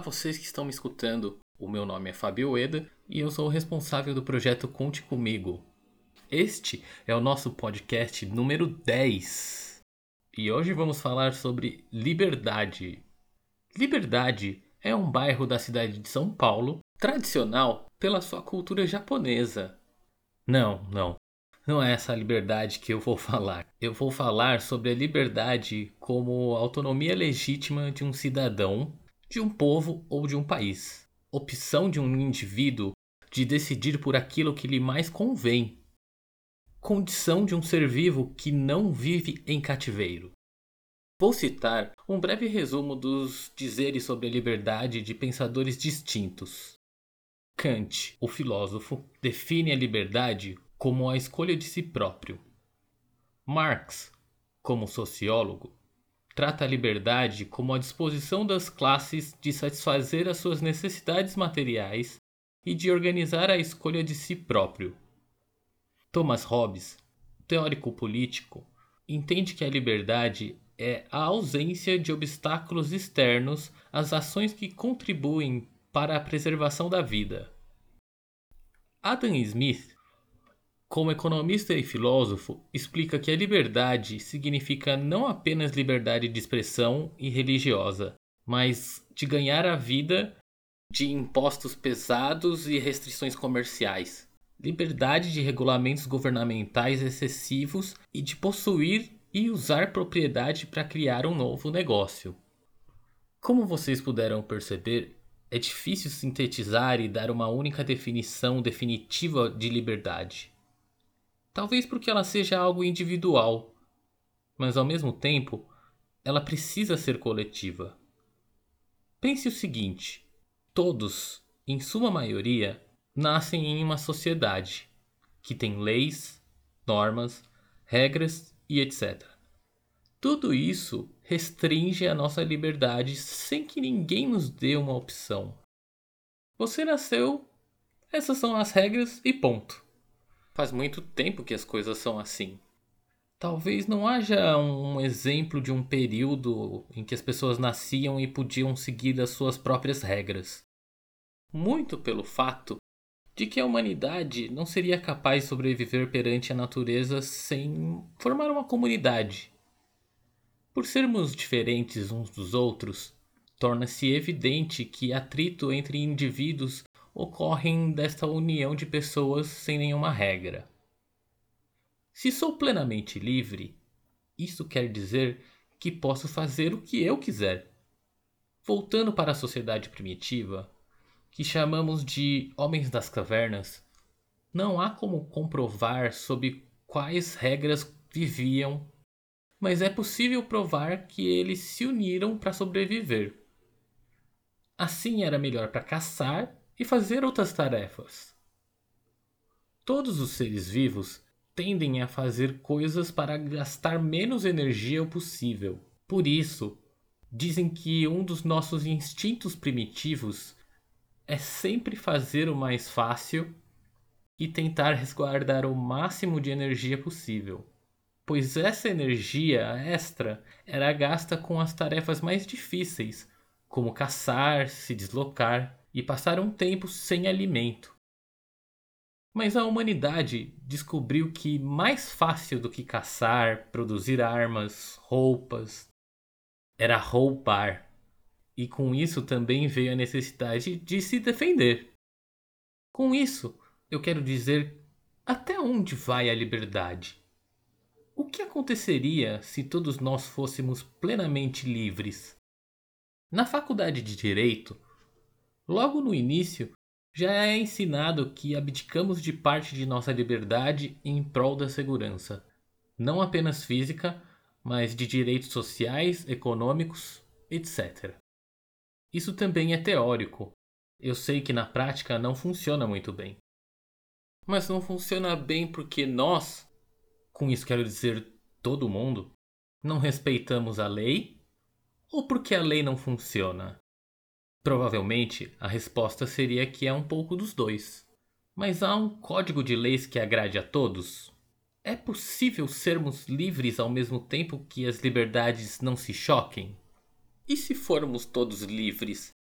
Vocês que estão me escutando. O meu nome é Fabio Eda e eu sou o responsável do projeto Conte Comigo. Este é o nosso podcast número 10. E hoje vamos falar sobre liberdade. Liberdade é um bairro da cidade de São Paulo, tradicional pela sua cultura japonesa. Não, não. Não é essa liberdade que eu vou falar. Eu vou falar sobre a liberdade como autonomia legítima de um cidadão de um povo ou de um país. Opção de um indivíduo de decidir por aquilo que lhe mais convém. Condição de um ser vivo que não vive em cativeiro. Vou citar um breve resumo dos dizeres sobre a liberdade de pensadores distintos. Kant, o filósofo, define a liberdade como a escolha de si próprio. Marx, como sociólogo, trata a liberdade como a disposição das classes de satisfazer as suas necessidades materiais e de organizar a escolha de si próprio. Thomas Hobbes, teórico político, entende que a liberdade é a ausência de obstáculos externos às ações que contribuem para a preservação da vida. Adam Smith como economista e filósofo, explica que a liberdade significa não apenas liberdade de expressão e religiosa, mas de ganhar a vida de impostos pesados e restrições comerciais, liberdade de regulamentos governamentais excessivos e de possuir e usar propriedade para criar um novo negócio. Como vocês puderam perceber, é difícil sintetizar e dar uma única definição definitiva de liberdade. Talvez porque ela seja algo individual, mas ao mesmo tempo ela precisa ser coletiva. Pense o seguinte: todos, em sua maioria, nascem em uma sociedade que tem leis, normas, regras e etc. Tudo isso restringe a nossa liberdade sem que ninguém nos dê uma opção. Você nasceu, essas são as regras e ponto. Faz muito tempo que as coisas são assim. Talvez não haja um exemplo de um período em que as pessoas nasciam e podiam seguir as suas próprias regras. Muito pelo fato de que a humanidade não seria capaz de sobreviver perante a natureza sem formar uma comunidade. Por sermos diferentes uns dos outros, torna-se evidente que atrito entre indivíduos ocorrem desta união de pessoas sem nenhuma regra. Se sou plenamente livre, isso quer dizer que posso fazer o que eu quiser. Voltando para a sociedade primitiva, que chamamos de homens das cavernas, não há como comprovar sob quais regras viviam, mas é possível provar que eles se uniram para sobreviver. Assim era melhor para caçar e fazer outras tarefas. Todos os seres vivos tendem a fazer coisas para gastar menos energia possível. Por isso, dizem que um dos nossos instintos primitivos é sempre fazer o mais fácil e tentar resguardar o máximo de energia possível, pois essa energia extra era gasta com as tarefas mais difíceis, como caçar, se deslocar e passaram um tempo sem alimento. Mas a humanidade descobriu que mais fácil do que caçar, produzir armas, roupas, era roubar. E com isso também veio a necessidade de se defender. Com isso, eu quero dizer até onde vai a liberdade? O que aconteceria se todos nós fôssemos plenamente livres? Na faculdade de Direito, Logo no início, já é ensinado que abdicamos de parte de nossa liberdade em prol da segurança, não apenas física, mas de direitos sociais, econômicos, etc. Isso também é teórico. Eu sei que na prática não funciona muito bem. Mas não funciona bem porque nós, com isso quero dizer todo mundo, não respeitamos a lei ou porque a lei não funciona? Provavelmente a resposta seria que é um pouco dos dois. Mas há um código de leis que agrade a todos? É possível sermos livres ao mesmo tempo que as liberdades não se choquem? E se formos todos livres,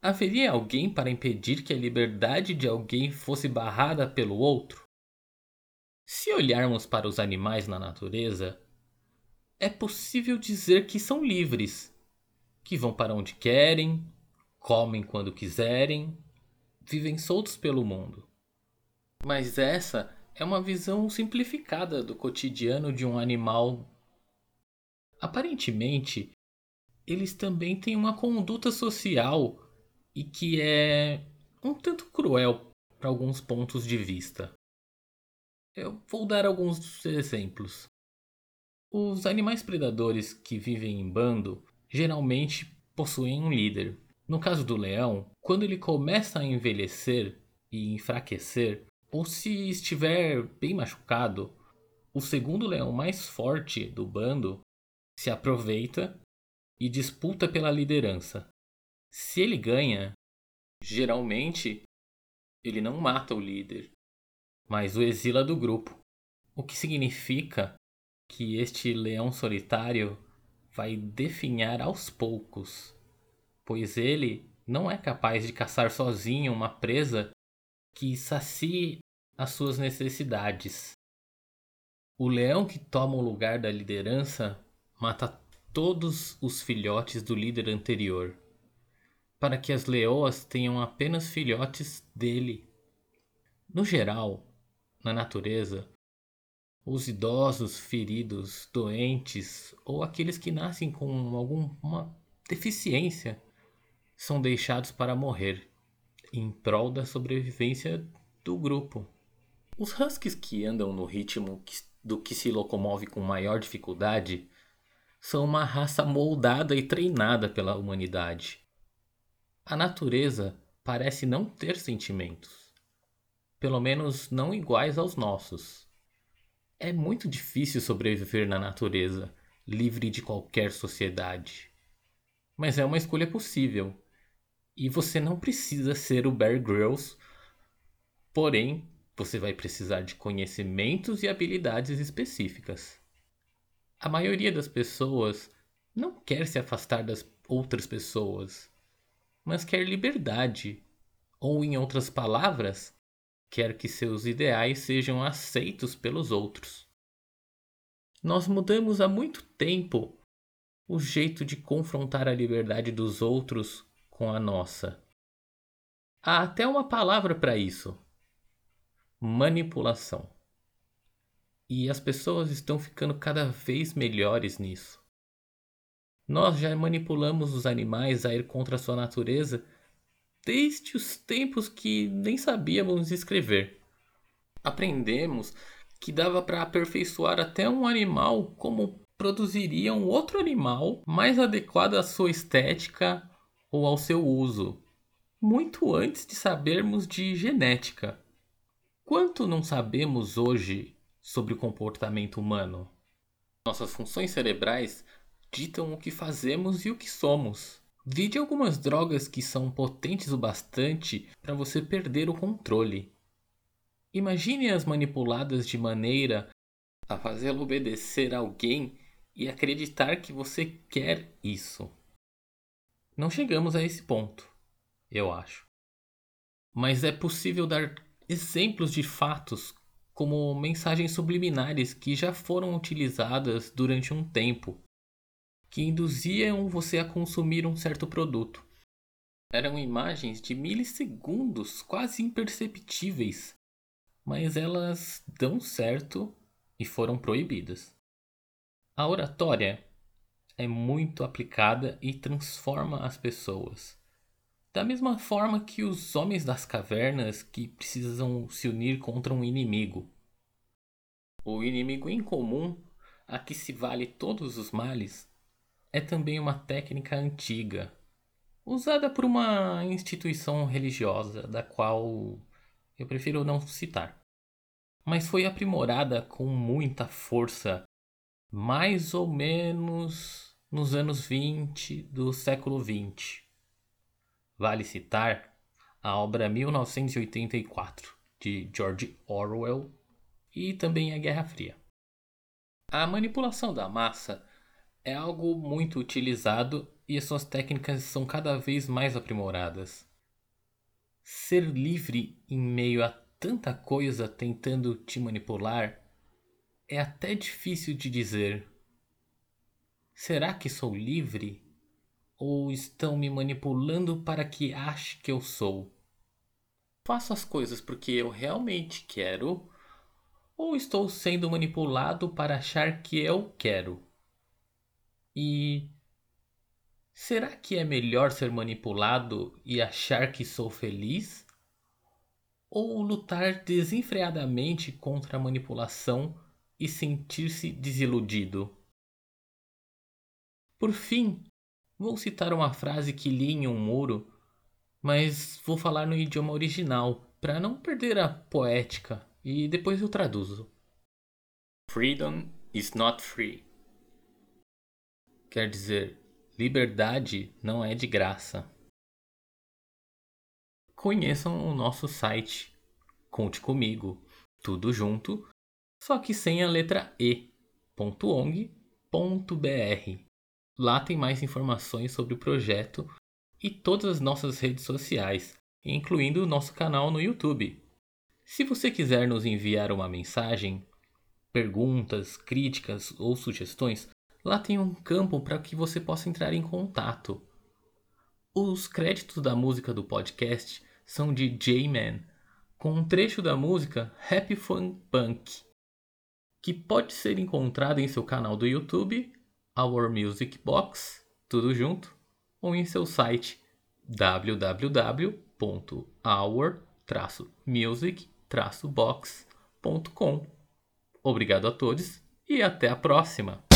haveria alguém para impedir que a liberdade de alguém fosse barrada pelo outro? Se olharmos para os animais na natureza, é possível dizer que são livres, que vão para onde querem, comem quando quiserem, vivem soltos pelo mundo. Mas essa é uma visão simplificada do cotidiano de um animal. Aparentemente, eles também têm uma conduta social e que é um tanto cruel para alguns pontos de vista. Eu vou dar alguns exemplos. Os animais predadores que vivem em bando geralmente possuem um líder. No caso do leão, quando ele começa a envelhecer e enfraquecer, ou se estiver bem machucado, o segundo leão mais forte do bando se aproveita e disputa pela liderança. Se ele ganha, geralmente ele não mata o líder, mas o exila do grupo, o que significa que este leão solitário vai definhar aos poucos, pois ele não é capaz de caçar sozinho uma presa que sacie as suas necessidades. O leão que toma o lugar da liderança mata todos os filhotes do líder anterior, para que as leoas tenham apenas filhotes dele. No geral, na natureza, os idosos, feridos, doentes ou aqueles que nascem com alguma deficiência são deixados para morrer em prol da sobrevivência do grupo. Os huskies que andam no ritmo do que se locomove com maior dificuldade são uma raça moldada e treinada pela humanidade. A natureza parece não ter sentimentos, pelo menos não iguais aos nossos. É muito difícil sobreviver na natureza, livre de qualquer sociedade. Mas é uma escolha possível. E você não precisa ser o Bear Grylls, porém, você vai precisar de conhecimentos e habilidades específicas. A maioria das pessoas não quer se afastar das outras pessoas, mas quer liberdade, ou em outras palavras, quer que seus ideais sejam aceitos pelos outros. Nós mudamos há muito tempo o jeito de confrontar a liberdade dos outros com a nossa. Há até uma palavra para isso: manipulação. E as pessoas estão ficando cada vez melhores nisso. Nós já manipulamos os animais a ir contra a sua natureza desde os tempos que nem sabíamos escrever. Aprendemos que dava para aperfeiçoar até um animal como produziria um outro animal mais adequado à sua estética ou ao seu uso, muito antes de sabermos de genética. Quanto não sabemos hoje sobre o comportamento humano? Nossas funções cerebrais ditam o que fazemos e o que somos. Vide algumas drogas que são potentes o bastante para você perder o controle. Imagine as manipuladas de maneira a fazê-lo obedecer a alguém e acreditar que você quer isso. Não chegamos a esse ponto, eu acho. Mas é possível dar exemplos de fatos como mensagens subliminares que já foram utilizadas durante um tempo que induziam você a consumir um certo produto. Eram imagens de milissegundos, quase imperceptíveis, mas elas dão certo e foram proibidas. A oratória é muito aplicada e transforma as pessoas. Da mesma forma que os homens das cavernas que precisam se unir contra um inimigo. O inimigo em comum, a que se vale todos os males, é também uma técnica antiga, usada por uma instituição religiosa da qual eu prefiro não citar. Mas foi aprimorada com muita força, mais ou menos nos anos 20 do século 20. Vale citar a obra 1984 de George Orwell e também a Guerra Fria. A manipulação da massa é algo muito utilizado e as suas técnicas são cada vez mais aprimoradas. Ser livre em meio a tanta coisa tentando te manipular é até difícil de dizer. Será que sou livre? Ou estão me manipulando para que ache que eu sou? Faço as coisas porque eu realmente quero? Ou estou sendo manipulado para achar que eu quero? E será que é melhor ser manipulado e achar que sou feliz? Ou lutar desenfreadamente contra a manipulação e sentir-se desiludido? Por fim, vou citar uma frase que li em um muro, mas vou falar no idioma original para não perder a poética e depois eu traduzo. Freedom is not free. Quer dizer, liberdade não é de graça. Conheçam o nosso site, conte comigo, tudo junto, só que sem a letra e.ong.br. Lá tem mais informações sobre o projeto e todas as nossas redes sociais, incluindo o nosso canal no YouTube. Se você quiser nos enviar uma mensagem, perguntas, críticas ou sugestões, lá tem um campo para que você possa entrar em contato. Os créditos da música do podcast são de J-Man, com um trecho da música Happy Fun Punk, que pode ser encontrado em seu canal do YouTube Our Music Box, tudo junto, ou em seu site www.our-music-box.com. Obrigado a todos e até a próxima!